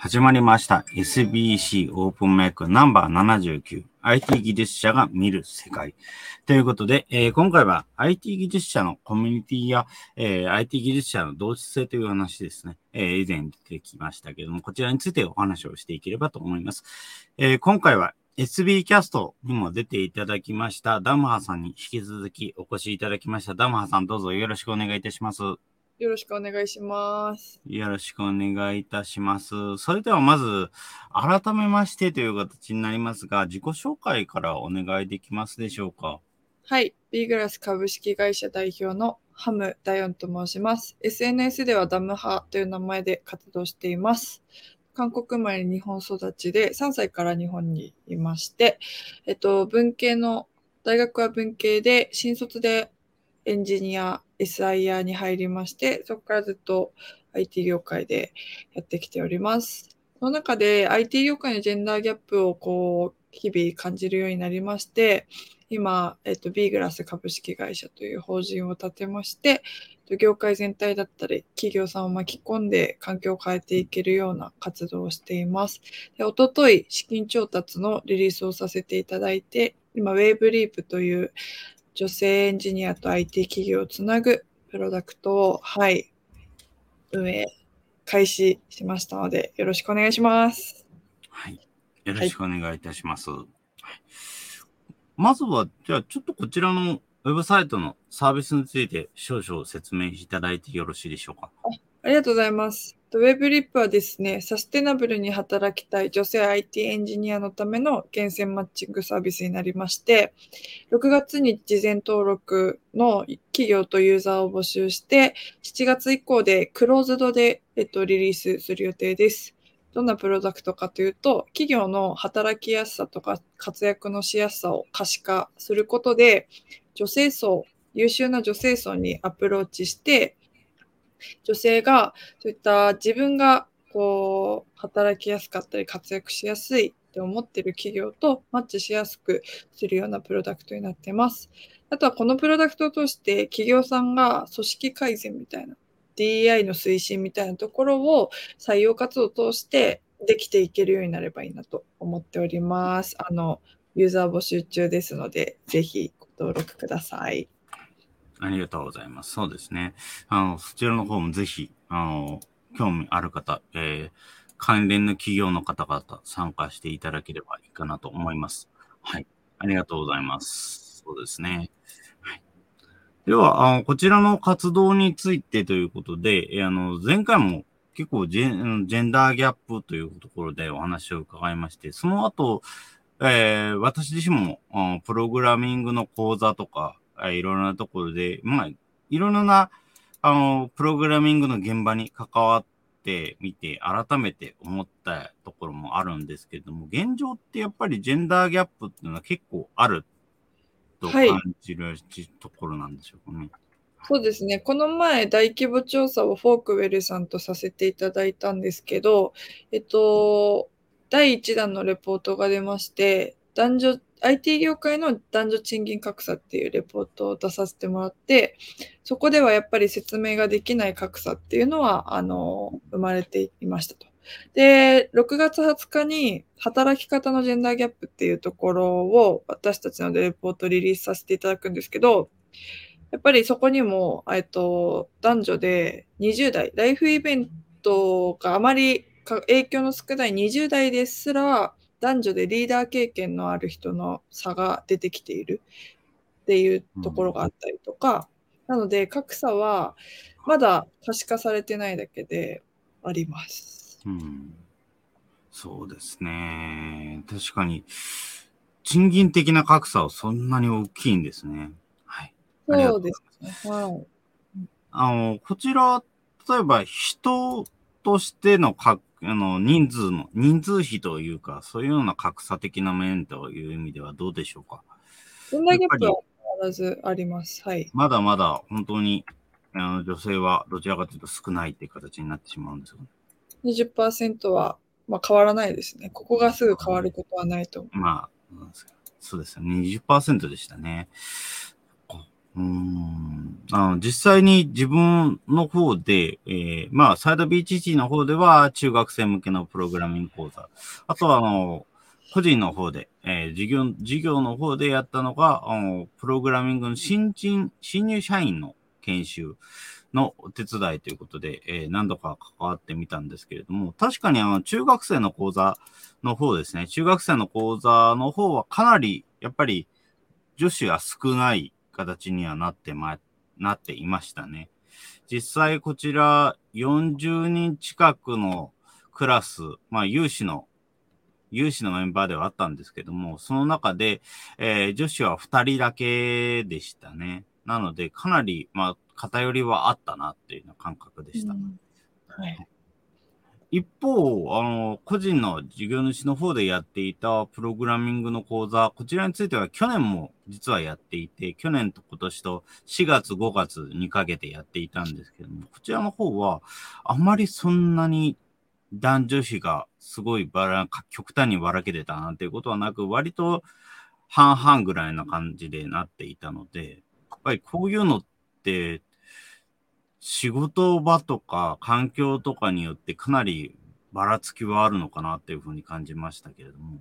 始まりました。SBC オープンメイクナンバー79。IT 技術者が見る世界。ということで、えー、今回は IT 技術者のコミュニティや、えー、IT 技術者の同質性という話ですね。えー、以前出てきましたけども、こちらについてお話をしていければと思います。え、今回は SB キャストにも出ていただきましたダムハさんに引き続きお越しいただきました。ダムハさんどうぞよろしくお願いいたします。よろしくお願いします。よろしくお願いいたします。それではまず、改めましてという形になりますが、自己紹介からお願いできますでしょうか？はい。ビーグラス株式会社代表のハムダヨンと申します。SNS ではダムハという名前で活動しています。韓国生まれ日本育ちで3歳から日本にいまして、えっと、文系の、大学は文系で、新卒でエンジニア、SIR に入りまして、そこからずっと IT 業界でやってきております。その中で IT 業界のジェンダーギャップをこう、日々感じるようになりまして、今、えっと、ビーグラス株式会社という法人を立てまして、業界全体だったり、企業さんを巻き込んで環境を変えていけるような活動をしています。でおととい、資金調達のリリースをさせていただいて、今、ウェーブリープという女性エンジニアと IT 企業をつなぐプロダクトを、はい、運営、開始しましたので、よろしくお願いします。はい。よろしくお願いいたします。はい、まずは、じゃあ、ちょっとこちらのウェブサイトのサービスについて少々説明いただいてよろしいでしょうか？ありがとうございます。ウェブリップはですね、サステナブルに働きたい女性 IT エンジニアのための厳選マッチングサービスになりまして、6月に事前登録の企業とユーザーを募集して、7月以降でクローズドで、えっと、リリースする予定です。どんなプロダクトかというと、企業の働きやすさとか活躍のしやすさを可視化することで、女性層、優秀な女性層にアプローチして、女性がそういった自分がこう働きやすかったり活躍しやすいって思ってる企業とマッチしやすくするようなプロダクトになってます。あとはこのプロダクトを通して企業さんが組織改善みたいな DEI の推進みたいなところを採用活動を通してできていけるようになればいいなと思っております。あの、ユーザー募集中ですので、ぜひご登録ください。ありがとうございます。そうですね。あの、そちらの方もぜひ、あの、興味ある方、えー、関連の企業の方々参加していただければいいかなと思います。はい。ありがとうございます。そうですね。はい、では、あのこちらの活動についてということで、えあの、前回も結構ジェジェンダーギャップというところでお話を伺いまして、その後、えー、私自身も、プログラミングの講座とか、いろんなところで、まあ、いろんな、あの、プログラミングの現場に関わってみて、改めて思ったところもあるんですけれども、現状ってやっぱりジェンダーギャップっていうのは結構あると感じる、はい、ところなんでしょうかね。そうですね。この前、大規模調査を Forkwell さんとさせていただいたんですけど、えっと、第1弾のレポートが出まして、男女 IT 業界の男女賃金格差っていうレポートを出させてもらって、そこではやっぱり説明ができない格差っていうのは、あの、生まれていましたと。で、6月20日に働き方のジェンダーギャップっていうところを私たちのレポートリリースさせていただくんですけど、やっぱりそこにも、えっと、男女で20代、ライフイベントがあまり影響の少ない20代ですら、男女でリーダー経験のある人の差が出てきているっていうところがあったりとか、うん、なので格差はまだ可視化されてないだけであります。うん、そうですね。確かに、賃金的な格差はそんなに大きいんですね。はい。そうですね。はい。あの、こちら、例えば人としての格あの、人数の、人数比というか、そういうような格差的な面という意味ではどうでしょうか？そんなギャップは必ずあります。はい。まだまだ本当に、あの女性はどちらかというと少ないっていう形になってしまうんですよね。20%は、まあ、変わらないですね。ここがすぐ変わることはないと思う。まあ、そうですよね。20%でしたね。うんあの実際に自分の方で、えー、まあ、サイド BHG の方では中学生向けのプログラミング講座。あとは、あの、個人の方で、えー、授業、授業の方でやったのが、あのプログラミングの新人、新入社員の研修のお手伝いということで、えー、何度か関わってみたんですけれども、確かにあの中学生の講座の方ですね、中学生の講座の方はかなり、やっぱり女子は少ない形にはなってま、なっていましたね。実際こちら40人近くのクラス、まあ有志の、有志のメンバーではあったんですけども、その中で、えー、女子は2人だけでしたね。なので、かなり、まあ、偏りはあったなっていうような感覚でした。うん、はい一方、あの、個人の事業主の方でやっていたプログラミングの講座、こちらについては去年も実はやっていて、去年と今年と4月5月にかけてやっていたんですけども、こちらの方はあまりそんなに男女比がすごいばら、極端にばらけてたなんていうことはなく、割と半々ぐらいな感じでなっていたので、やっぱりこういうのって仕事場とか環境とかによってかなりばらつきはあるのかなっていうふうに感じましたけれども、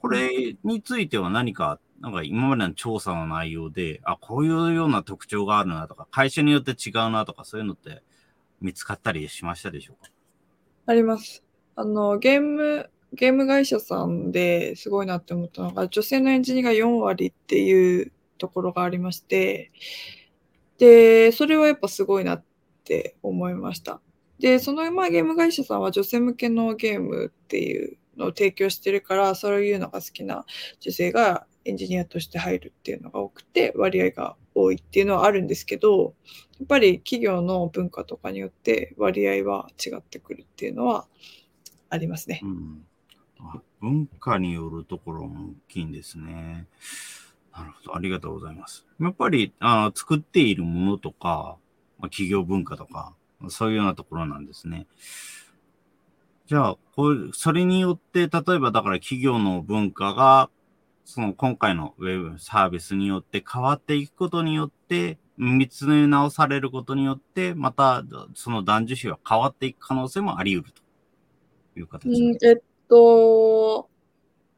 これについては何か、なんか今までの調査の内容で、あ、こういうような特徴があるなとか、会社によって違うなとか、そういうのって見つかったりしましたでしょうか？あります。あの、ゲーム、ゲーム会社さんですごいなって思ったのが、女性のエンジニアが4割っていうところがありまして、で、それはやっぱすごいなってって思いました。で、そのまあゲーム会社さんは女性向けのゲームっていうのを提供してるから、そういうのが好きな女性がエンジニアとして入るっていうのが多くて、割合が多いっていうのはあるんですけど、やっぱり企業の文化とかによって割合は違ってくるっていうのはありますね。うん、文化によるところも大きいんですね。なるほど。ありがとうございます。やっぱりあ作っているものとか、まあ、企業文化とか、そういうようなところなんですね。じゃあ、こうそれによって、例えばだから企業の文化が、その今回のウェブサービスによって変わっていくことによって、見つめ直されることによって、またその男女比は変わっていく可能性もあり得るという形です。えっと、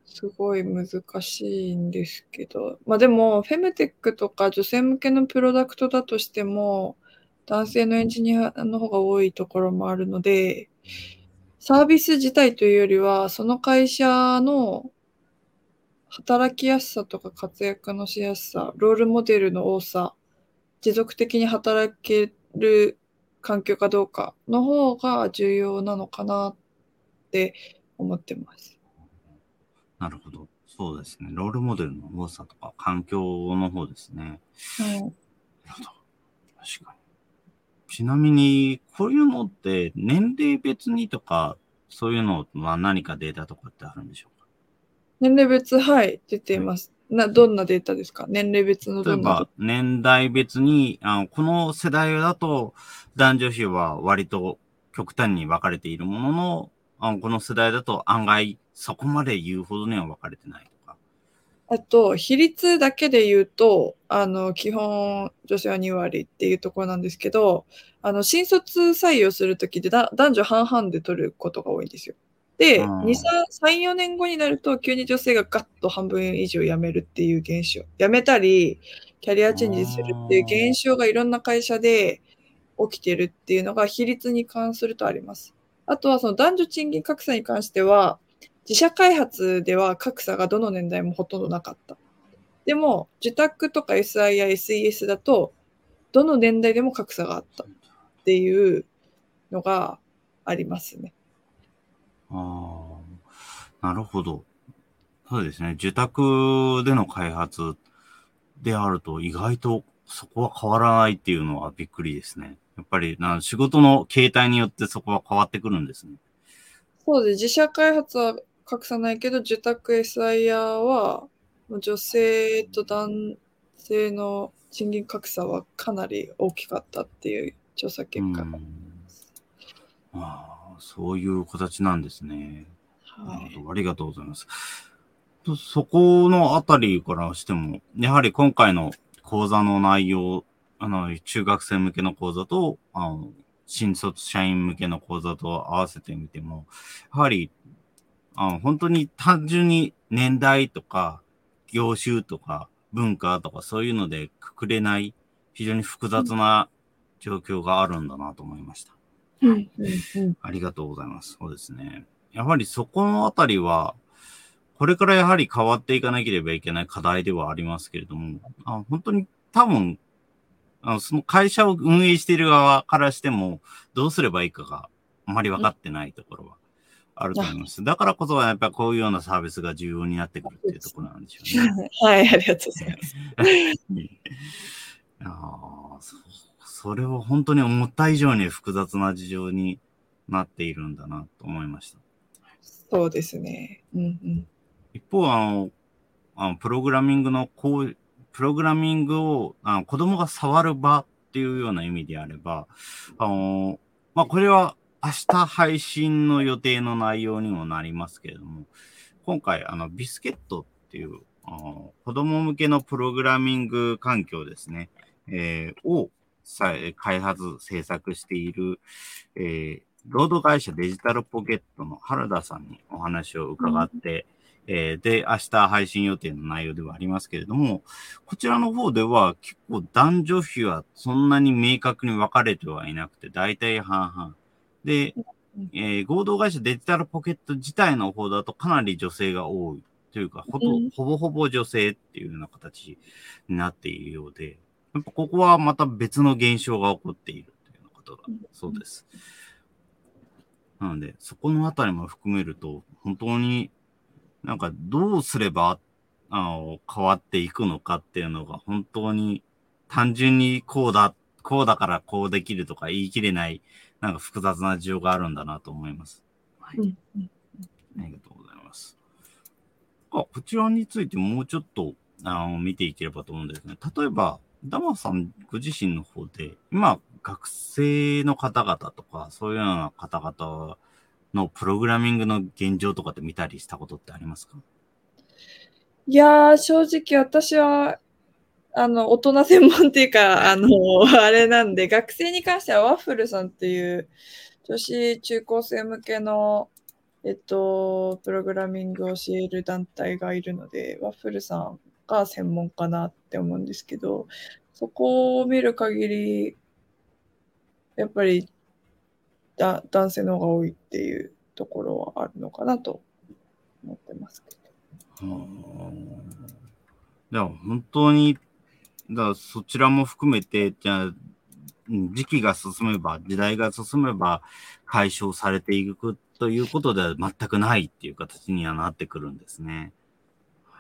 すごい難しいんですけど、まあでも、フェムテックとか女性向けのプロダクトだとしても、男性のエンジニアの方が多いところもあるので、サービス自体というよりは、その会社の働きやすさとか活躍のしやすさ、ロールモデルの多さ、持続的に働ける環境かどうかの方が重要なのかなって思ってます。なるほど。そうですね。ロールモデルの多さとか環境の方ですね。はい。なるほど。確かに。ちなみに、こういうのって年齢別にとか、そういうのは何かデータとかってあるんでしょうか？年齢別、はい、出ています。な、どんなデータですか？年齢別のどんな例えば、年代別に、あのこの世代だと男女比は割と極端に分かれているものの、あのこの世代だと案外そこまで言うほどには分かれてない。あと、比率だけで言うと、あの、基本、女性は2割っていうところなんですけど、あの、新卒採用するときで男女半々で取ることが多いんですよ。で、2、3、4年後になると、急に女性がガッと半分以上辞めるっていう現象。辞めたり、キャリアチェンジするっていう現象がいろんな会社で起きてるっていうのが比率に関するとあります。あとはその男女賃金格差に関しては、自社開発では格差がどの年代もほとんどなかった。でも、受託とか SI や SES だと、どの年代でも格差があったっていうのがありますね。ああ、なるほど。そうですね。受託での開発であると、意外とそこは変わらないっていうのはびっくりですね。やっぱりな仕事の形態によってそこは変わってくるんですね。そうです。自社開発は格差ないけど、受託 SIR は、女性と男性の賃金格差はかなり大きかったっていう調査結果がああ、そういう形なんですね。はい。ありがとうございます。そこのあたりからしても、やはり今回の講座の内容、あの、中学生向けの講座と、あの、新卒社員向けの講座と合わせてみても、やはり、あの本当に単純に年代とか、業種とか、文化とかそういうのでくくれない、非常に複雑な状況があるんだなと思いました。うんありがとうございます。そうですね。やはりそこのあたりは、これからやはり変わっていかなければいけない課題ではありますけれども、あ本当に多分、あのその会社を運営している側からしても、どうすればいいかがあまり分かってないところはあると思います。だからこそ、やっぱりこういうようなサービスが重要になってくるっていうところなんでしょうね。はい、ありがとうございます。あそそれは本当に思った以上に複雑な事情になっているんだなと思いました。そうですね。うんうん、一方、あの、あのプログラミングのこう、プログラミングをあの子供が触る場っていうような意味であれば、あの、まあ、これは明日配信の予定の内容にもなりますけれども、今回、あの、ビスケットっていう、あの子供向けのプログラミング環境ですね、えー、を開発、制作している、えー、ロード会社デジタルポケットの原田さんにお話を伺って、うん、えー、で、明日配信予定の内容ではありますけれども、こちらの方では結構男女比はそんなに明確に分かれてはいなくて、大体半々。で、えー、合同会社デジタルポケット自体の方だとかなり女性が多いというか、ほと、ほぼほぼ女性っていうような形になっているようで、やっぱここはまた別の現象が起こっているというようなことだそうです。なので、そこのあたりも含めると、本当になんかどうすればあの変わっていくのかっていうのが本当に単純にこうだ、こうだからこうできるとか言い切れないなんか複雑な事情があるんだなと思います。はい。ありがとうございます。あ、こちらについてもうちょっとあの見ていければと思うんですね。例えば、ダマさんご自身の方で、今、学生の方々とか、そういうような方々のプログラミングの現状とかって見たりしたことってありますか？いやー、正直私はあの、大人専門っていうか、あの、あれなんで、学生に関してはワッフルさんっていう女子中高生向けの、えっと、プログラミングを教える団体がいるので、ワッフルさんが専門かなって思うんですけど、そこを見る限り、やっぱりだ男性の方が多いっていうところはあるのかなと思ってますけど。でも本当にだからそちらも含めて、じゃあ、時期が進めば、時代が進めば解消されていくということでは全くないっていう形にはなってくるんですね。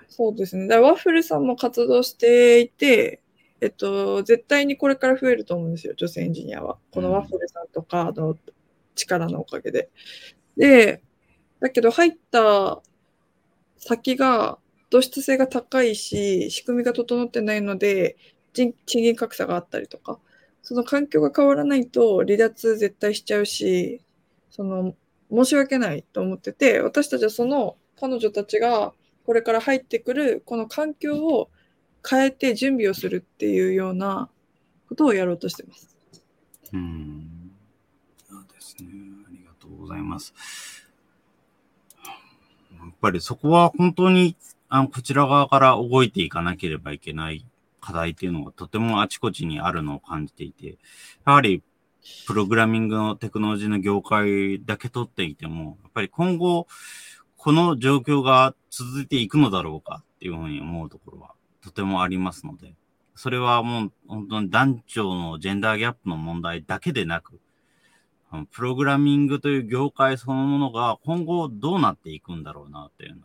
そうですね。だワッフルさんも活動していて、えっと、絶対にこれから増えると思うんですよ、女性エンジニアは。このワッフルさんとかの力のおかげで。で、だけど入った先が土質性が高いし、仕組みが整ってないので、賃金格差があったりとか、その環境が変わらないと離脱絶対しちゃうし、その、申し訳ないと思ってて、私たちはその彼女たちがこれから入ってくるこの環境を変えて準備をするっていうようなことをやろうとしてます。うん。そうですね。ありがとうございます。やっぱりそこは本当にあの、こちら側から動いていかなければいけない課題っていうのがとてもあちこちにあるのを感じていて、やはり、プログラミングのテクノロジーの業界だけ取っていても、やっぱり今後、この状況が続いていくのだろうかっていうふうに思うところはとてもありますので、それはもう本当に男女のジェンダーギャップの問題だけでなく、プログラミングという業界そのものが今後どうなっていくんだろうなっていうの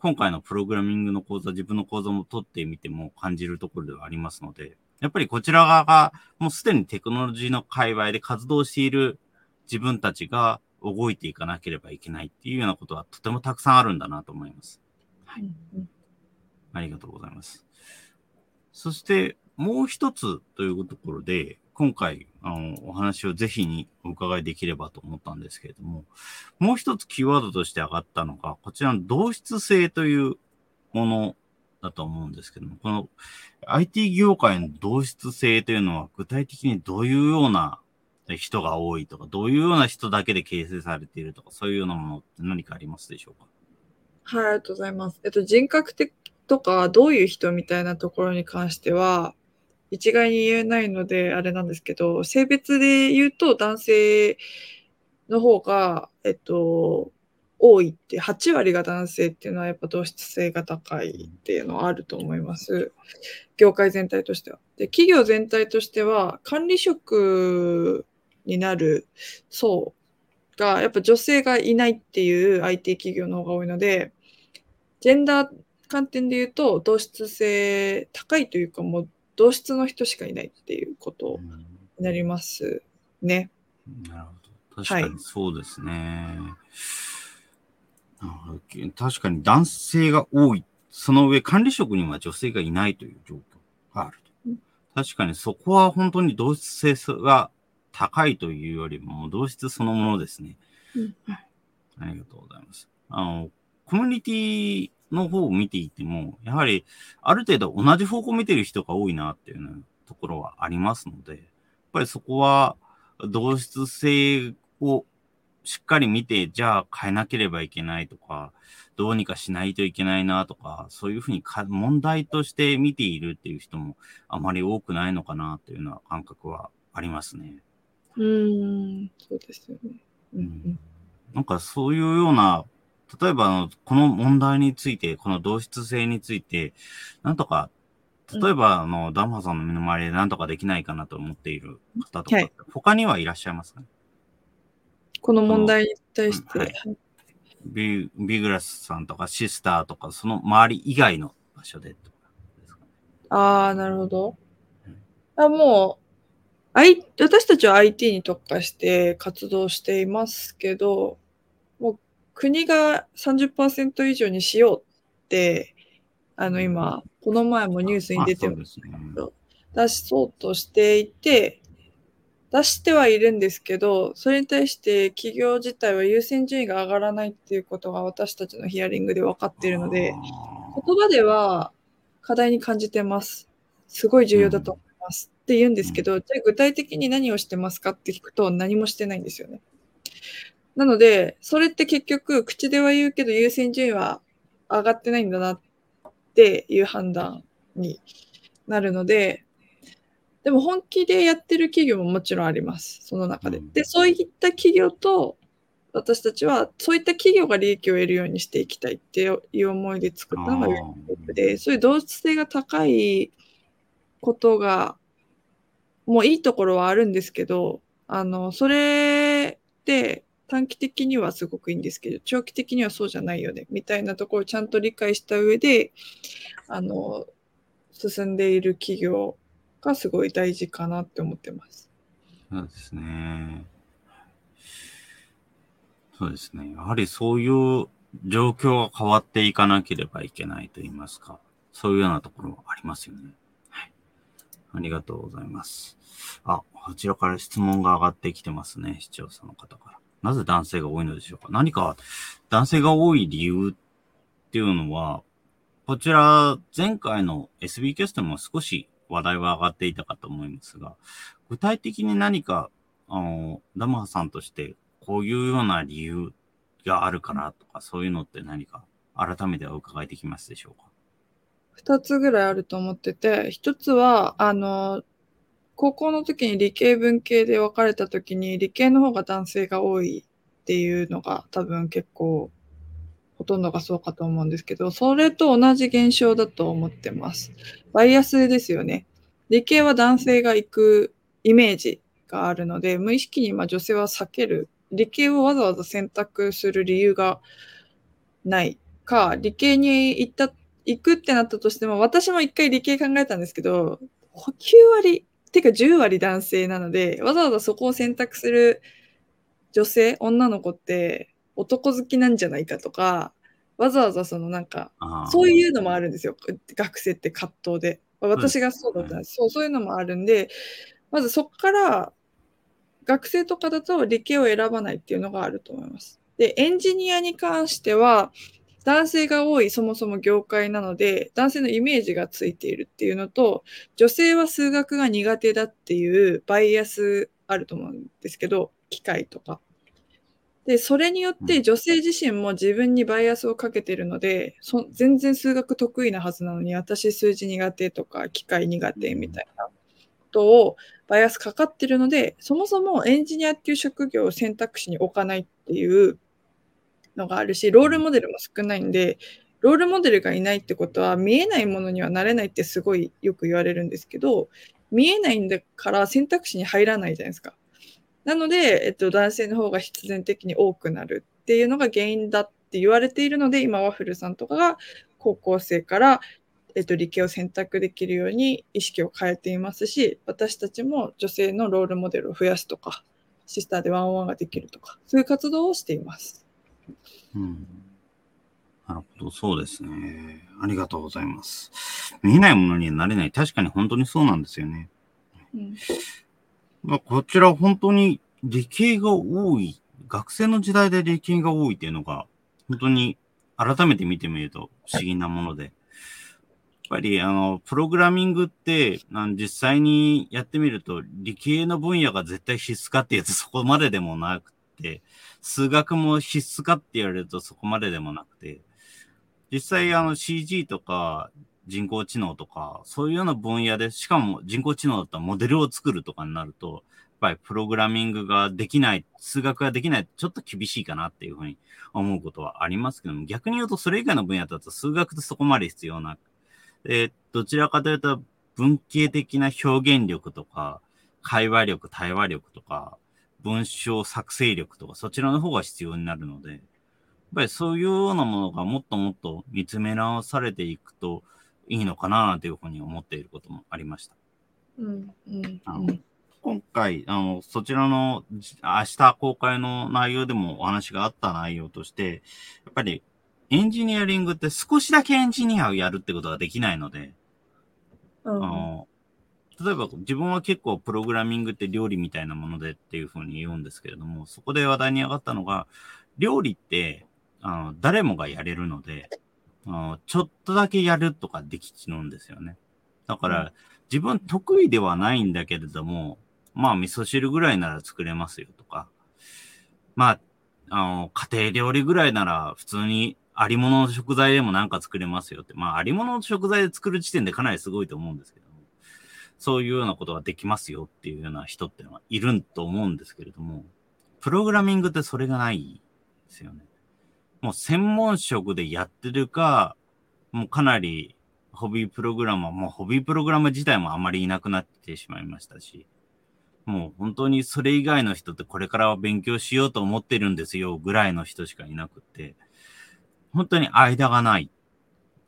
今回のプログラミングの講座、自分の講座も取ってみても感じるところではありますので、やっぱりこちら側がもうすでにテクノロジーの界隈で活動している自分たちが動いていかなければいけないっていうようなことはとてもたくさんあるんだなと思います。はい。ありがとうございます。そして、もう一つというところで、今回、あの、お話をぜひにお伺いできればと思ったんですけれども、もう一つキーワードとして上がったのが、こちらの同質性というものだと思うんですけども、この IT 業界の同質性というのは具体的にどういうような人が多いとか、どういうような人だけで形成されているとか、そういうようなものって何かありますでしょうかはい、ありがとうございます。えっと、人格的とか、どういう人みたいなところに関しては、一概に言えないので、あれなんですけど、性別で言うと男性の方が、えっと、多いって、8割が男性っていうのはやっぱ同質性が高いっていうのはあると思います。業界全体としては。で、企業全体としては、管理職になる層が、やっぱ女性がいないっていう IT 企業の方が多いので、ジェンダー観点で言うと、同質性高いというか、もう同質の人しかいないっていうことになりますね。なるほど。確かにそうですね。なるほど確かに男性が多い。その上、管理職には女性がいないという状況があると。うん確かにそこは本当に同質性が高いというよりも、同質そのものですね。うんありがとうございます。あの、コミュニティの方を見ていても、やはりある程度同じ方向を見てる人が多いなっていうところはありますので、やっぱりそこは同質性をしっかり見て、じゃあ変えなければいけないとか、どうにかしないといけないなとか、そういうふうにか問題として見ているっていう人もあまり多くないのかなというような感覚はありますね。うーん、そうですよね。うんうんなんかそういうような、例えばあの、この問題について、この同質性について、なんとか、例えば、あの、ダンマさんの身の回りでなんとかできないかなと思っている方とか、はい。他にはいらっしゃいますかね？この問題に対して、はい。ビビグラスさんとかシスターとか、その周り以外の場所でとかですかね。ああ、なるほど。あもう、I、私たちは IT に特化して活動していますけど、国が30%以上にしようって、あの今、この前もニュースに出てますね。出そうとしていて、出してはいるんですけど、それに対して企業自体は優先順位が上がらないっていうことが私たちのヒアリングで分かっているので、言葉では課題に感じてます。すごい重要だと思います。って言うんですけど、じゃあ具体的に何をしてますかって聞くと何もしてないんですよね。なので、それって結局口では言うけど優先順位は上がってないんだなっていう判断になるので、でも本気でやってる企業ももちろんあります。その中で。うんで、そういった企業と私たちはそういった企業が利益を得るようにしていきたいっていう思いで作ったのがで、そういう同質性が高いことが、もういいところはあるんですけど、あの、それで短期的にはすごくいいんですけど、長期的にはそうじゃないよね、みたいなところをちゃんと理解した上で、あの、進んでいる企業がすごい大事かなって思ってます。そうですね。そうですね。やはりそういう状況が変わっていかなければいけないと言いますか、そういうようなところはありますよね。はい。ありがとうございます。あ、こちらから質問が上がってきてますね。視聴者の方から。なぜ男性が多いのでしょうか？何か男性が多い理由っていうのは、こちら前回の SB キャストも少し話題は上がっていたかと思いますが、具体的に何か、あの、ダマハさんとして、こういうような理由があるからとか、そういうのって何か、改めてお伺いできますでしょうか？二つぐらいあると思ってて、一つは、あの、高校の時に理系文系で分かれた時に理系の方が男性が多いっていうのが多分結構ほとんどがそうかと思うんですけど、それと同じ現象だと思ってます。バイアスですよね。理系は男性が行くイメージがあるので、無意識にま女性は避ける。理系をわざわざ選択する理由がないか、理系に行った、行くってなったとしても、私も一回理系考えたんですけど、9割、てか10割男性なので、わざわざそこを選択する女性、女の子って男好きなんじゃないかとか、わざわざそのなんか、そういうのもあるんですよ。学生って葛藤で。私がそうだったんです。そう、そういうのもあるんで、まずそこから、学生とかだと理系を選ばないっていうのがあると思います。で、エンジニアに関しては、男性が多いそもそも業界なので、男性のイメージがついているっていうのと、女性は数学が苦手だっていうバイアスあると思うんですけど、機械とか。で、それによって女性自身も自分にバイアスをかけてるので、そ全然数学得意なはずなのに、私数字苦手とか機械苦手みたいなことをバイアスかかってるので、そもそもエンジニアっていう職業を選択肢に置かないっていうのがあるし、ロールモデルも少ないんで、ロールモデルがいないってことは見えないものにはなれないってすごいよく言われるんですけど、見えないんだから選択肢に入らないじゃないですか。なので、えっと、男性の方が必然的に多くなるっていうのが原因だって言われているので、今、ワッフルさんとかが高校生から、えっと、理系を選択できるように意識を変えていますし、私たちも女性のロールモデルを増やすとか、シスターでワンワンができるとか、そういう活動をしています。うん、なるほど、そうですね。ありがとうございます。見えないものにはなれない。確かに本当にそうなんですよね。うんまあ、こちら本当に理系が多い、学生の時代で理系が多いっていうのが、本当に改めて見てみると不思議なもので。やっぱり、あの、プログラミングって、実際にやってみると、理系の分野が絶対必須かっていうとそこまででもなくて、数学も必須かって言われるとそこまででもなくて、実際あの CG とか人工知能とか、そういうような分野で、しかも人工知能だったらモデルを作るとかになると、やっぱりプログラミングができない、数学ができない、ちょっと厳しいかなっていうふうに思うことはありますけども、逆に言うとそれ以外の分野だと数学ってそこまで必要なく、どちらかというと文系的な表現力とか、会話力、対話力とか、文章作成力とか、そちらの方が必要になるので、やっぱりそういうようなものがもっともっと見つめ直されていくと、いいのかなというふうに思っていることもありました。うんうん今回あの、そちらの明日公開の内容でもお話があった内容として、やっぱりエンジニアリングって少しだけエンジニアをやるってことができないので、うん、あの例えば自分は結構プログラミングって料理みたいなものでっていうふうに言うんですけれども、そこで話題に上がったのが、料理ってあの誰もがやれるので、ちょっとだけやるとかできちゃうんですよね。だから、自分得意ではないんだけれども、まあ、味噌汁ぐらいなら作れますよとか、まあ、あの、家庭料理ぐらいなら普通にありものの食材でもなんか作れますよって。まあ、ありものの食材で作る時点でかなりすごいと思うんですけども、そういうようなことができますよっていうような人っていうのはいると思うんですけれども、プログラミングってそれがないですよね。もう専門職でやってるか、もうかなりホビープログラマー、もうホビープログラマー自体もあまりいなくなってしまいましたし、もう本当にそれ以外の人ってこれからは勉強しようと思ってるんですよぐらいの人しかいなくって、本当に間がない。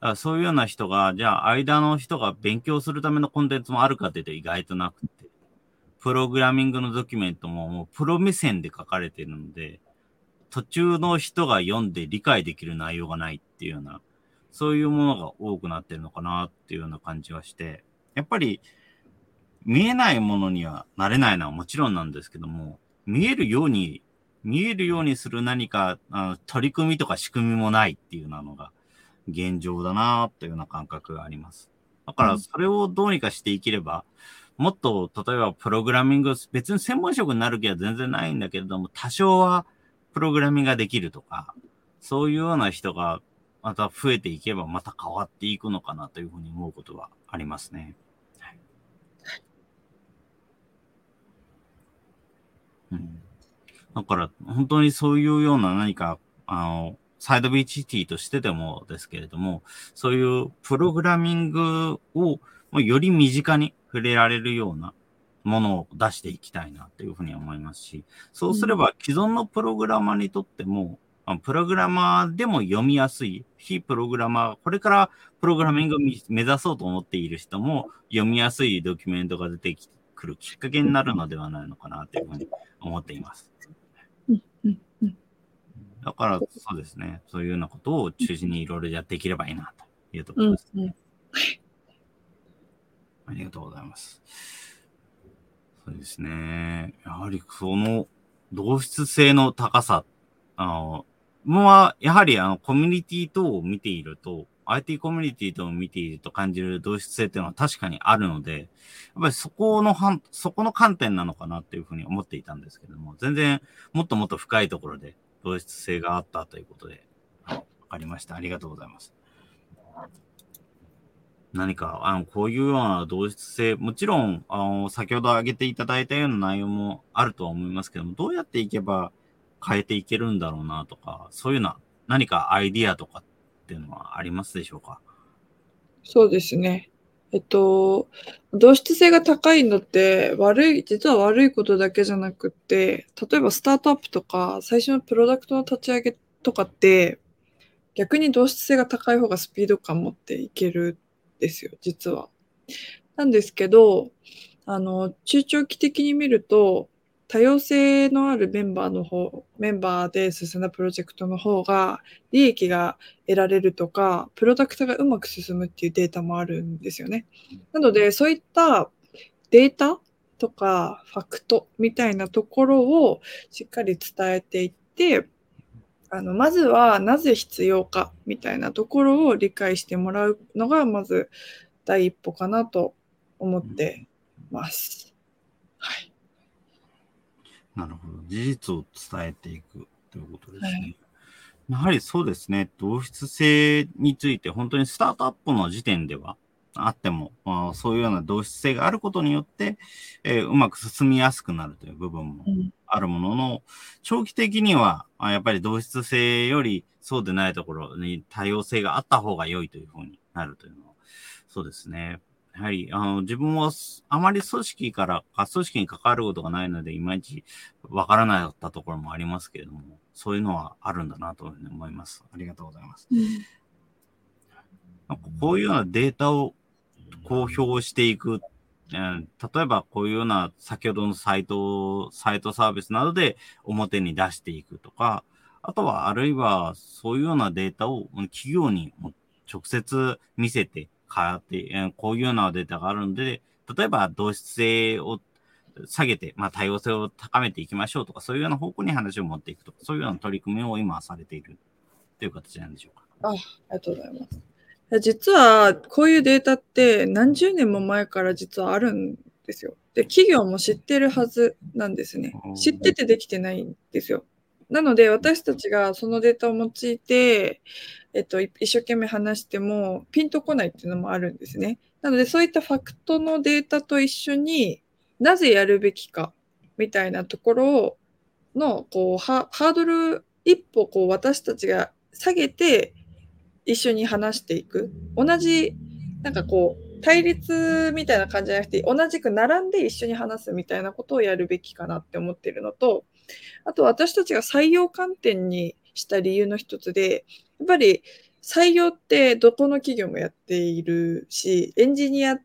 だそういうような人が、じゃあ間の人が勉強するためのコンテンツもあるかって言うと意外となくて、プログラミングのドキュメントももうプロ目線で書かれてるので、途中の人が読んで理解できる内容がないっていうような、そういうものが多くなってるのかなっていうような感じがして、やっぱり見えないものにはなれないのはもちろんなんですけども、見えるように、見えるようにする何かあの取り組みとか仕組みもないっていうなのが現状だなというような感覚があります。だからそれをどうにかしていければ、もっと例えばプログラミング、別に専門職になる気は全然ないんだけれども、多少はプログラミングができるとか、そういうような人がまた増えていけばまた変わっていくのかなというふうに思うことはありますね。はい。うん。だから、本当にそういうような何か、あの、サイド BHT としてでもですけれども、そういうプログラミングをより身近に触れられるような、ものを出していきたいなというふうに思いますし、そうすれば既存のプログラマーにとっても、プログラマーでも読みやすい、非プログラマー、これからプログラミングを目指そうと思っている人も読みやすいドキュメントが出てくるきっかけになるのではないのかなというふうに思っています。だから、そうですね。そういうようなことを中心にいろいろやっていければいいなというところです、ね。ありがとうございます。そうですね。やはりその同質性の高さ、あの、もう、やはりあの、コミュニティ等を見ていると、IT コミュニティ等を見ていると感じる同質性っていうのは確かにあるので、やっぱりそこのはん、そこの観点なのかなっていうふうに思っていたんですけども、全然もっともっと深いところで同質性があったということで、わかりました。ありがとうございます。何か、あの、こういうような同質性、もちろん、あの、先ほど挙げていただいたような内容もあるとは思いますけども、どうやっていけば変えていけるんだろうなとか、そういうような何かアイディアとかっていうのはありますでしょうか？そうですね。えっと、同質性が高いのって悪い、実は悪いことだけじゃなくって、例えばスタートアップとか最初のプロダクトの立ち上げとかって、逆に同質性が高い方がスピード感持っていけるんですよ、実は。なんですけど、あの、中長期的に見ると、多様性のあるメンバーの方、メンバーで進んだプロジェクトの方が、利益が得られるとか、プロダクトがうまく進むっていうデータもあるんですよね。なので、そういったデータとかファクトみたいなところをしっかり伝えていって、あの、まずはなぜ必要かみたいなところを理解してもらうのが、まず第一歩かなと思ってます。はい。なるほど。事実を伝えていくということですね。はい、やはりそうですね。同質性について、本当にスタートアップの時点では、あっても、まあ、そういうような同質性があることによって、えー、うまく進みやすくなるという部分もあるものの、長期的には、やっぱり同質性よりそうでないところに多様性があった方が良いというふうになるというのは、そうですね。やはり、あの、自分はあまり組織から、組織に関わることがないので、いまいちわからなかったところもありますけれども、そういうのはあるんだなと思います。ありがとうございます。うん、こういうようなデータを公表していく。例えばこういうような先ほどのサイト、サイトサービスなどで表に出していくとか、あとはあるいはそういうようなデータを企業に直接見せて、変って、こういうようなデータがあるんで、例えば同質性を下げて、まあ、多様性を高めていきましょうとか、そういうような方向に話を持っていくとか、そういうような取り組みを今されているという形なんでしょうか。あありがとうございます。実は、こういうデータって何十年も前から実はあるんですよ。で、企業も知ってるはずなんですね。知っててできてないんですよ。なので、私たちがそのデータを用いて、えっと、一生懸命話してもピンとこないっていうのもあるんですね。なので、そういったファクトのデータと一緒になぜやるべきかみたいなところのこうハードル一歩こう私たちが下げて一緒に話していく。同じ、なんかこう、対立みたいな感じじゃなくて、同じく並んで一緒に話すみたいなことをやるべきかなって思ってるのと、あと私たちが採用観点にした理由の一つで、やっぱり採用ってどこの企業もやっているし、エンジニア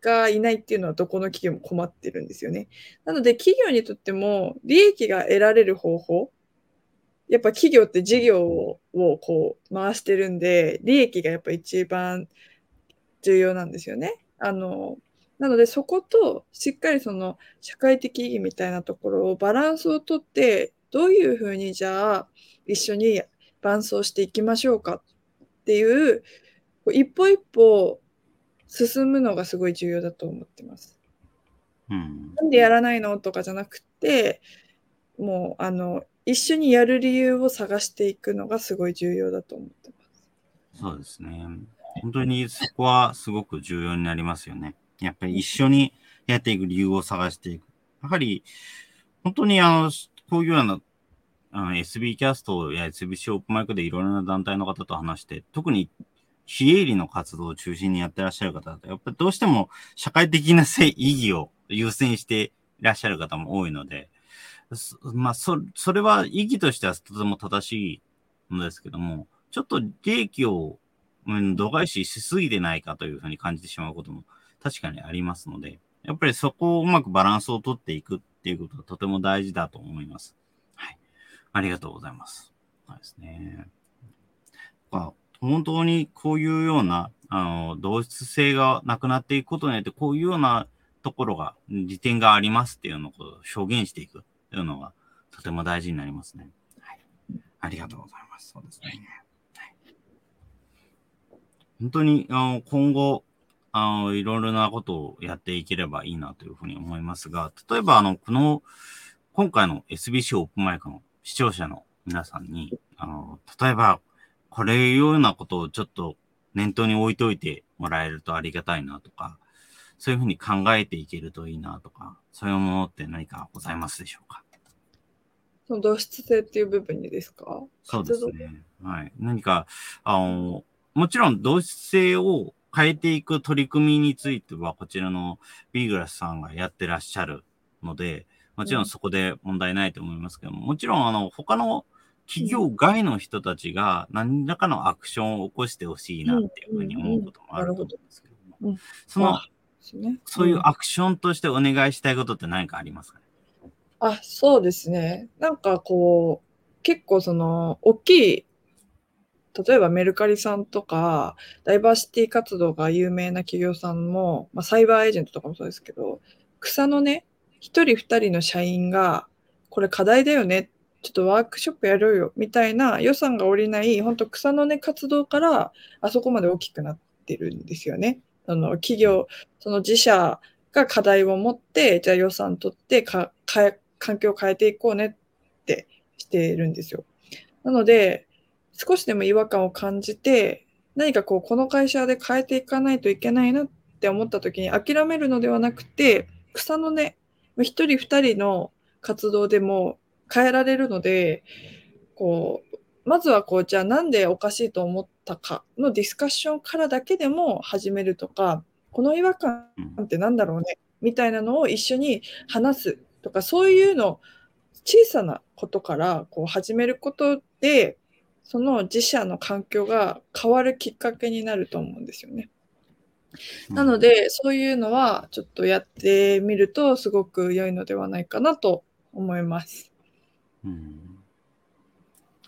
がいないっていうのはどこの企業も困ってるんですよね。なので企業にとっても利益が得られる方法やっぱ企業って事業をこう回してるんで、利益がやっぱ一番重要なんですよね。あの、なのでそことしっかりその社会的意義みたいなところをバランスをとって、どういうふうにじゃあ一緒に伴走していきましょうか？っていう、一歩一歩進むのがすごい重要だと思ってます。うん、なんでやらないの？とかじゃなくて、もうあの一緒にやる理由を探していくのがすごい重要だと思ってます。そうですね。本当にそこはすごく重要になりますよね。やっぱり一緒にやっていく理由を探していく。やはり、本当にあの、こういうような、あの SB キャストや SBC オープンマイクでいろいろな団体の方と話して、特に非営利の活動を中心にやってらっしゃる方だと、やっぱりどうしても社会的な意義を優先していらっしゃる方も多いので、まあ、そ、それは意義としてはとても正しいのですけども、ちょっと利益を、うん、度外視しすぎてないかというふうに感じてしまうことも確かにありますので、やっぱりそこをうまくバランスをとっていくっていうことがとても大事だと思います。はい。ありがとうございます。そうですね。本当にこういうような、あの、同質性がなくなっていくことによって、こういうようなところが、利点がありますっていうのを表現していく。というのがとても大事になりますね。はい、ありがとうございます。そうですね。はい、本当に、あの、今後、あの、いろいろなことをやっていければいいなというふうに思いますが、例えば、あの、この、今回の SBC オープンマイクの視聴者の皆さんに、あの、例えば、これいうようなことをちょっと念頭に置いといてもらえるとありがたいなとか、そういうふうに考えていけるといいなとか、そういうものって何かございますでしょうか？その同質性っていう部分にですか？そうですね。はい。何か、あの、もちろん同質性を変えていく取り組みについては、こちらのビーグラスさんがやってらっしゃるので、もちろんそこで問題ないと思いますけども、もちろん、あの、他の企業外の人たちが何らかのアクションを起こしてほしいなっていうふうに思うこともあると思うんですけども、その、そういうアクションとしてお願いしたいことって何かありますかね？あ、そうですね。なんかこう、結構その、大きい、例えばメルカリさんとか、ダイバーシティ活動が有名な企業さんも、まあ、サイバーエージェントとかもそうですけど、草のね、一人二人の社員が、これ課題だよね、ちょっとワークショップやろうよ、みたいな予算が下りない、本当草の根活動から、あそこまで大きくなってるんですよね。あの、企業、その自社が課題を持って、じゃあ予算取ってか、か環境を変えていこうねってしてるんですよ。なので、少しでも違和感を感じて、何かこう、この会社で変えていかないといけないなって思った時に諦めるのではなくて、草の根、一人二人の活動でも変えられるので、こう、まずはこう、じゃあなんでおかしいと思ったかのディスカッションからだけでも始めるとか、この違和感ってなんだろうね、みたいなのを一緒に話すとか、そういうの、小さなことからこう始めることで、その自社の環境が変わるきっかけになると思うんですよね。なので、そういうのはちょっとやってみるとすごく良いのではないかなと思います。うん、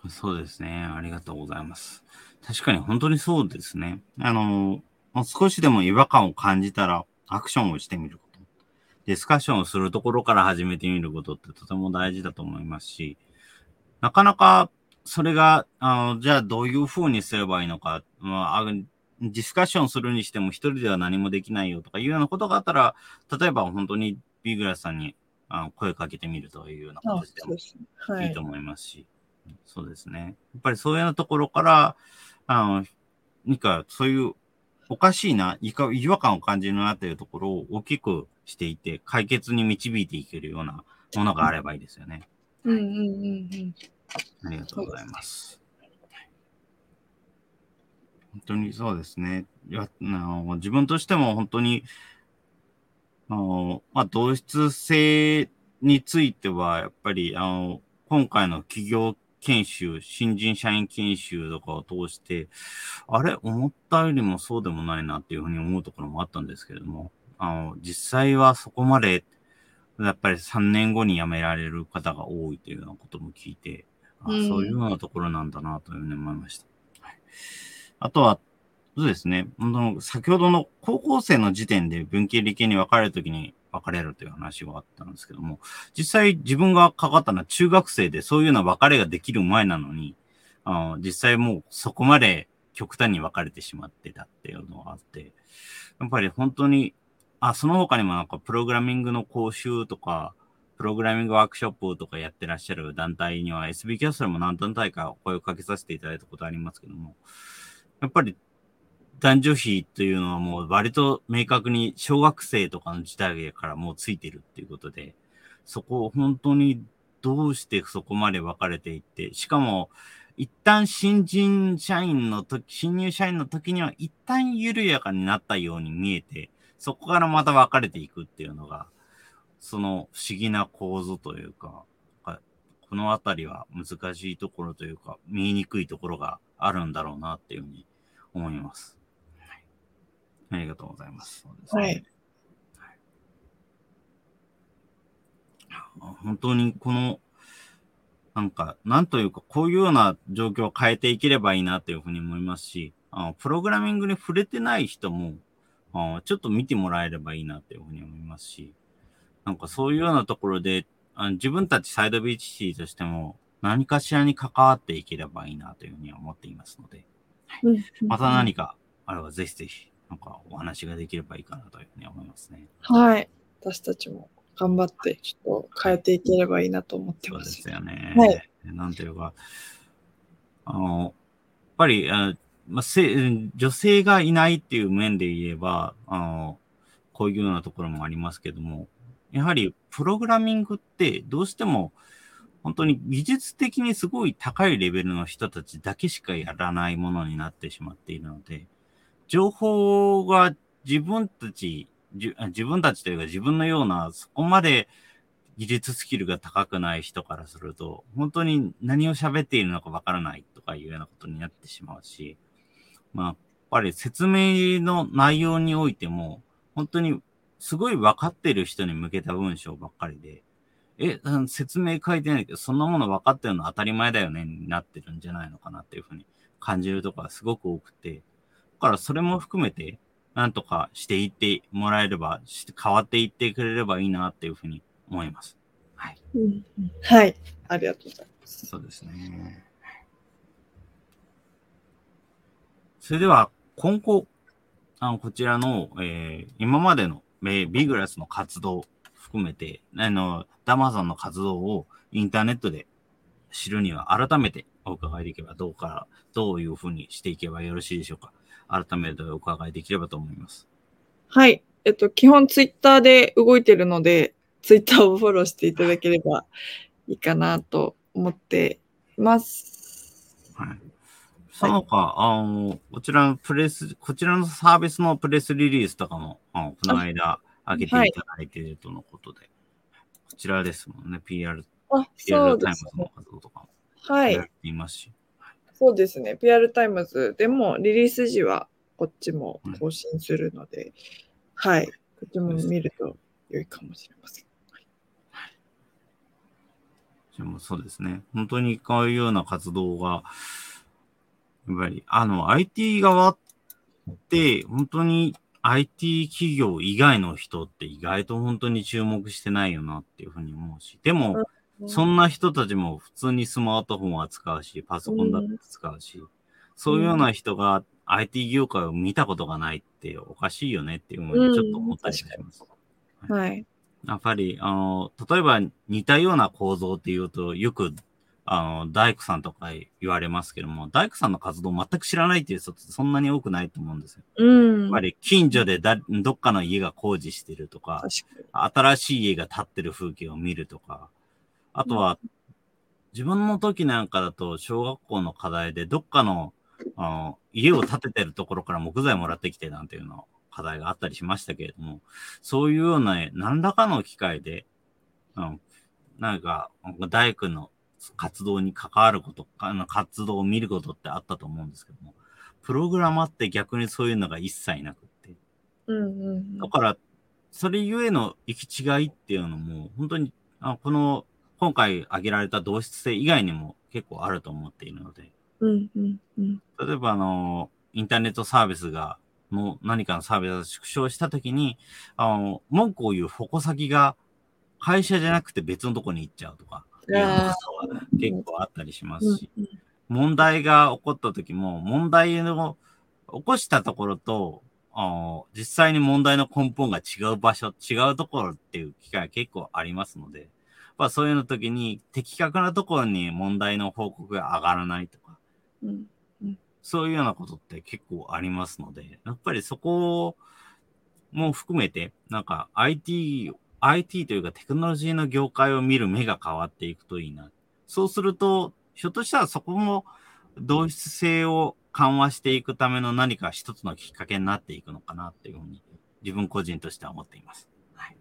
そうですね。ありがとうございます。確かに本当にそうですね。あの、少しでも違和感を感じたらアクションをしてみる。ディスカッションをするところから始めてみることってとても大事だと思いますし、なかなかそれが、あの、じゃあどういう風にすればいいのか、まあ、ディスカッションするにしても一人では何もできないよとかいうようなことがあったら、例えば本当にビーグラスさんにあの声かけてみるというような形でもいいと思いますし、そうですね。やっぱりそういうようなところから、あの、何かそういうおかしいな、違和感を感じるなというところを大きくしていて、解決に導いていけるようなものがあればいいですよね。うんうんうんうん。ありがとうございます。本当にそうですね。いやあの自分としても本当に、あのまあ、同質性については、やっぱり、あの、今回の企業研修、新人社員研修とかを通して、あれ、思ったよりもそうでもないなっていうふうに思うところもあったんですけれども、あの、実際はそこまで、やっぱり3年後に辞められる方が多いというようなことも聞いて、あそういうようなところなんだなというふうに思いました。はい、あとは、そうですね。先ほどの高校生の時点で文系理系に分かれるときに分かれるという話があったんですけども、実際自分がかかったのは中学生でそういうような分かれができる前なのに、あ実際もうそこまで極端に分かれてしまってたっていうのがあって、やっぱり本当にあ、その他にもなんかプログラミングの講習とか、プログラミングワークショップとかやってらっしゃる団体には SB キャストルも何団体か声をかけさせていただいたことありますけども、やっぱり男女比というのはもう割と明確に小学生とかの時代からもうついてるっていうことで、そこを本当にどうしてそこまで分かれていって、しかも一旦新人社員の時、新入社員の時には一旦緩やかになったように見えて、そこからまた分かれていくっていうのが、その不思議な構図というか、このあたりは難しいところというか、見えにくいところがあるんだろうなっていうふうに思います。はい、ありがとうございます。すね、はい本当にこの、なんか、なんというか、こういうような状況を変えていければいいなというふうに思いますし、あのプログラミングに触れてない人も、あちょっと見てもらえればいいなっていうふうに思いますし、なんかそういうようなところで、あ自分たちサイドビーチシーとしても、何かしらに関わっていければいいなというふうに思っていますので、うんうんまた何かあればぜひぜひ、なんかお話ができればいいかなというふうに思いますね。はい。私たちも頑張って、ちょっと変えていければいいなと思ってそうでます。すよね。はいなんていうか、あの、やっぱり、あまあ、せ女性がいないっていう面で言えば、あの、こういうようなところもありますけども、やはりプログラミングってどうしても本当に技術的にすごい高いレベルの人たちだけしかやらないものになってしまっているので、情報が自分たち、自分たちというか自分のようなそこまで技術スキルが高くない人からすると、本当に何を喋っているのかわからないとかいうようなことになってしまうし、まあ、やっぱり説明の内容においても、本当にすごい分かってる人に向けた文章ばっかりで、え、説明書いてないけど、そんなもの分かってるの当たり前だよね、になってるんじゃないのかなっていうふうに感じるところがすごく多くて、だからそれも含めて、なんとかしていってもらえれば、し変わっていってくれればいいなっていうふうに思います。はい。はい。ありがとうございます。そうですね。それでは、今後、あの、こちらの、えー今までの、えービグラスの活動含めて、あの、ダマさんの活動をインターネットで知るには改めてお伺いできればどうか、どういうふうにしていけばよろしいでしょうか。改めてお伺いできればと思います。はい。えっと、基本ツイッターで動いてるので、ツイッターをフォローしていただければいいかなと思っています。はい。その他、あの、こちらのプレス、こちらのサービスのプレスリリースとかも、あのこの間、上げていただいているとのことで、こちらですもんね、PR、あ、PR そうですねタイムズの。活動とかもはいやっ。ていますし、そうですね。PR タイムズでもリリース時はこっちも更新するので、はい。こっちも見ると良いかもしれません。でもそうですね、本当にこういうような活動が、やっぱり、あの、IT 側って、本当に IT 企業以外の人って意外と本当に注目してないよなっていうふうに思うし、でも、そんな人たちも普通にスマートフォンは使うし、パソコンだって使うし、そういうような人が IT 業界を見たことがないっておかしいよねっていうふうにちょっと思ったりします。はい。やっぱり、あの、例えば似たような構造っていうと、よく、あの、大工さんとか言われますけども、大工さんの活動を全く知らないっていう人ってそんなに多くないと思うんですよ。うん。やっぱり近所でだどっかの家が工事してるとか、新しい家が建ってる風景を見るとか、あとは、自分の時なんかだと、小学校の課題で、どっかの、あの、家を建ててるところから木材もらってきてなんていうの課題があったりしましたけれども、そういうような、何らかの機会で、うん、なんか、大工の活動に関わること、あの活動を見ることってあったと思うんですけども、プログラマーって逆にそういうのが一切なくって、に。うんうんうんだから、それゆえの行き違いっていうのも、本当に、あこの、今回挙げられた同質性以外にも結構あると思っているので、うんうんうん。例えば、あの、インターネットサービスが、の何かのサービスが縮小したときに、あの、文句を言う矛先が会社じゃなくて別のとこに行っちゃうとか、結構あったりしますし、うん問題が起こった時も、問題の起こしたところと、あの実際に問題の根本が違う場所、違うところっていう機会が結構ありますので、まあそういうの時に的確なところに問題の報告が上がらないとか、うんそういうようなことって結構ありますので、やっぱりそこも含めて、なんか IT、IT というかテクノロジーの業界を見る目が変わっていくといいな。そうすると、ひょっとしたらそこも同質性を緩和していくための何か一つのきっかけになっていくのかなっていうふうに自分個人としては思っています。はい。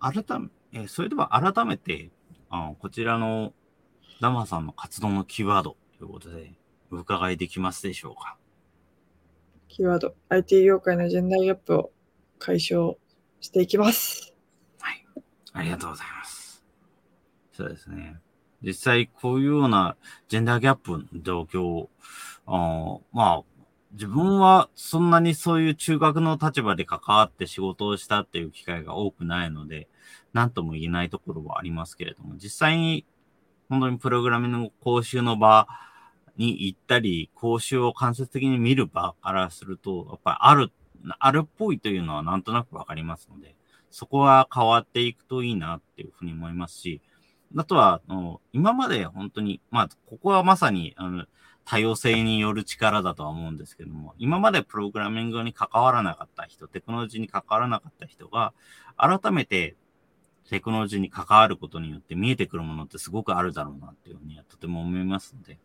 改め、えーそれでは改めて、あこちらのダマさんの活動のキーワードということで、お伺いできますでしょうか？キーワード、IT 業界のジェンダーギャップを解消していきます。はい。ありがとうございます。そうですね。実際こういうようなジェンダーギャップの状況を、あまあ、自分はそんなにそういう中学の立場で関わって仕事をしたっていう機会が多くないので、何とも言えないところはありますけれども、実際に本当にプログラミングの講習の場に行ったり、講習を間接的に見る場からすると、やっぱりある、あるっぽいというのはなんとなくわかりますので、そこは変わっていくといいなっていうふうに思いますし、あとは、あの今まで本当に、まあ、ここはまさに、あの、多様性による力だとは思うんですけども、今までプログラミングに関わらなかった人、テクノロジーに関わらなかった人が、改めてテクノロジーに関わることによって見えてくるものってすごくあるだろうなっていうふうにはとても思いますので。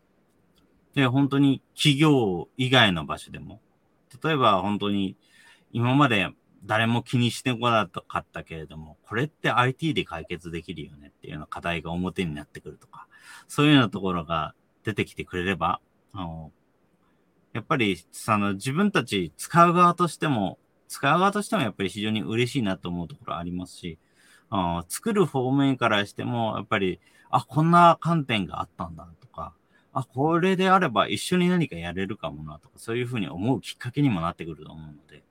で、本当に企業以外の場所でも、例えば本当に今まで誰も気にしてこなかったけれども、これって IT で解決できるよねっていうような課題が表になってくるとか、そういうようなところが出てきてくれれば、あのやっぱり、その自分たち使う側としても、使う側としてもやっぱり非常に嬉しいなと思うところありますし、あ作る方面からしても、やっぱり、あ、こんな観点があったんだとか、あ、これであれば一緒に何かやれるかもなとか、そういうふうに思うきっかけにもなってくると思うので、やっ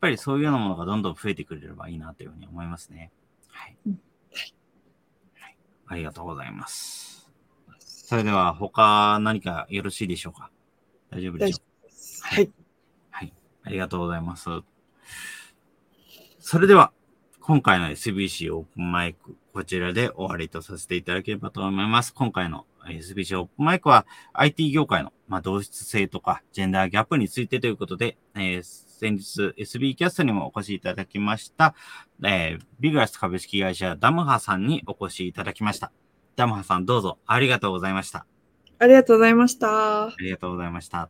ぱりそういうようなものがどんどん増えてくれればいいなというふうに思いますね。はい。はい、ありがとうございます。それでは他何かよろしいでしょうか？大丈夫でしょうか？はい。はい。ありがとうございます。それでは、今回の SBC オープンマイク、こちらで終わりとさせていただければと思います。今回のプンマイクは IT 業界の、まあ、同質性とかジェンダーギャップについてということで、えー、先日 SB キャストにもお越しいただきました、えー、ビグラス株式会社ダムハさんにお越しいただきました。ダムハさんどうぞありがとうございました。ありがとうございました。ありがとうございました。